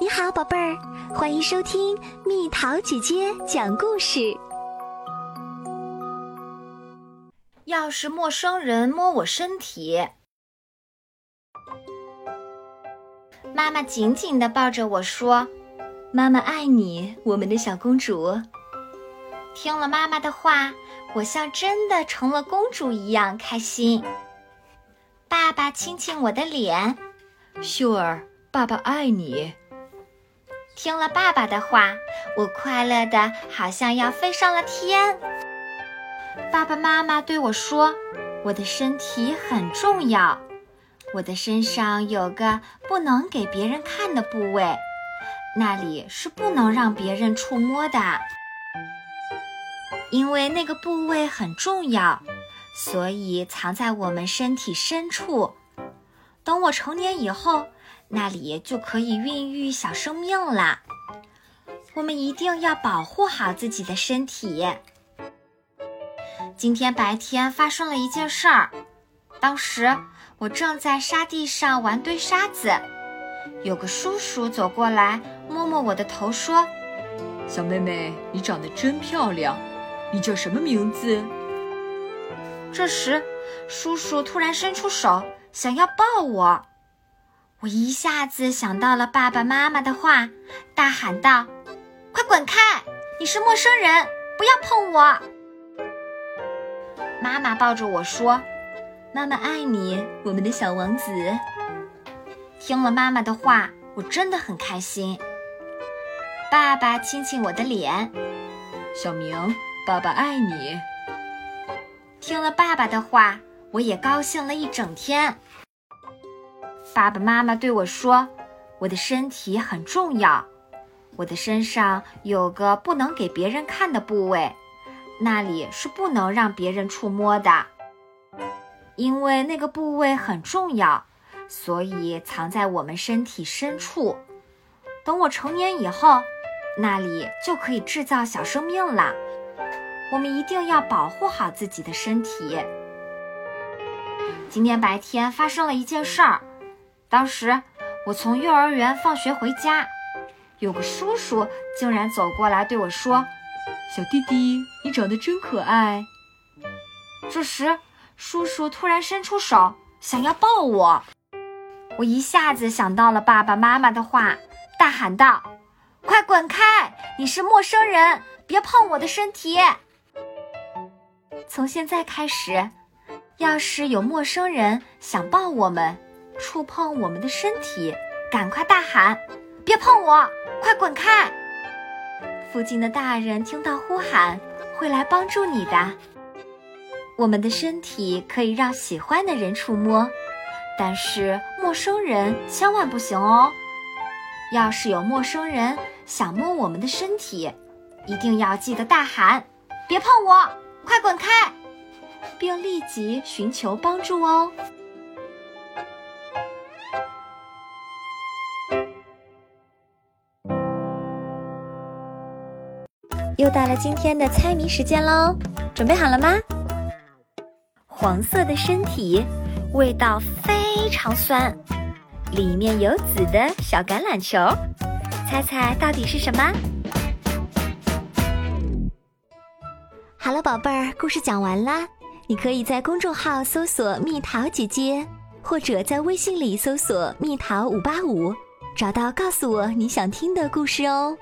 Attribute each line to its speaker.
Speaker 1: 你好，宝贝儿，欢迎收听蜜桃姐姐讲故事。
Speaker 2: 要是陌生人摸我身体，妈妈紧紧地抱着我说：“
Speaker 1: 妈妈爱你，我们的小公主。”
Speaker 2: 听了妈妈的话，我像真的成了公主一样开心。爸爸亲亲我的脸，
Speaker 3: 秀儿，爸爸爱你。
Speaker 2: 听了爸爸的话，我快乐的好像要飞上了天。爸爸妈妈对我说：“我的身体很重要，我的身上有个不能给别人看的部位，那里是不能让别人触摸的。因为那个部位很重要，所以藏在我们身体深处。等我成年以后。”那里就可以孕育小生命了。我们一定要保护好自己的身体。今天白天发生了一件事儿，当时我正在沙地上玩堆沙子，有个叔叔走过来，摸摸我的头，说：“
Speaker 3: 小妹妹，你长得真漂亮，你叫什么名字？”
Speaker 2: 这时，叔叔突然伸出手，想要抱我。我一下子想到了爸爸妈妈的话，大喊道：“快滚开！你是陌生人，不要碰我！”妈妈抱着我说：“
Speaker 1: 妈妈爱你，我们的小王子。”
Speaker 2: 听了妈妈的话，我真的很开心。爸爸亲亲我的脸：“
Speaker 3: 小明，爸爸爱你。”
Speaker 2: 听了爸爸的话，我也高兴了一整天。爸爸妈妈对我说：“我的身体很重要，我的身上有个不能给别人看的部位，那里是不能让别人触摸的。因为那个部位很重要，所以藏在我们身体深处。等我成年以后，那里就可以制造小生命了。我们一定要保护好自己的身体。今天白天发生了一件事儿。”当时我从幼儿园放学回家，有个叔叔竟然走过来对我说：“
Speaker 3: 小弟弟，你长得真可爱。”
Speaker 2: 这时，叔叔突然伸出手想要抱我，我一下子想到了爸爸妈妈的话，大喊道：“快滚开！你是陌生人，别碰我的身体！”从现在开始，要是有陌生人想抱我们，触碰我们的身体，赶快大喊：“别碰我，快滚开！”附近的大人听到呼喊，会来帮助你的。我们的身体可以让喜欢的人触摸，但是陌生人千万不行哦。要是有陌生人想摸我们的身体，一定要记得大喊：“别碰我，快滚开！”并立即寻求帮助哦。
Speaker 1: 又到了今天的猜谜时间喽，准备好了吗？黄色的身体，味道非常酸，里面有紫的小橄榄球，猜猜到底是什么？好了，宝贝儿，故事讲完啦。你可以在公众号搜索“蜜桃姐姐”，或者在微信里搜索“蜜桃五八五”，找到告诉我你想听的故事哦。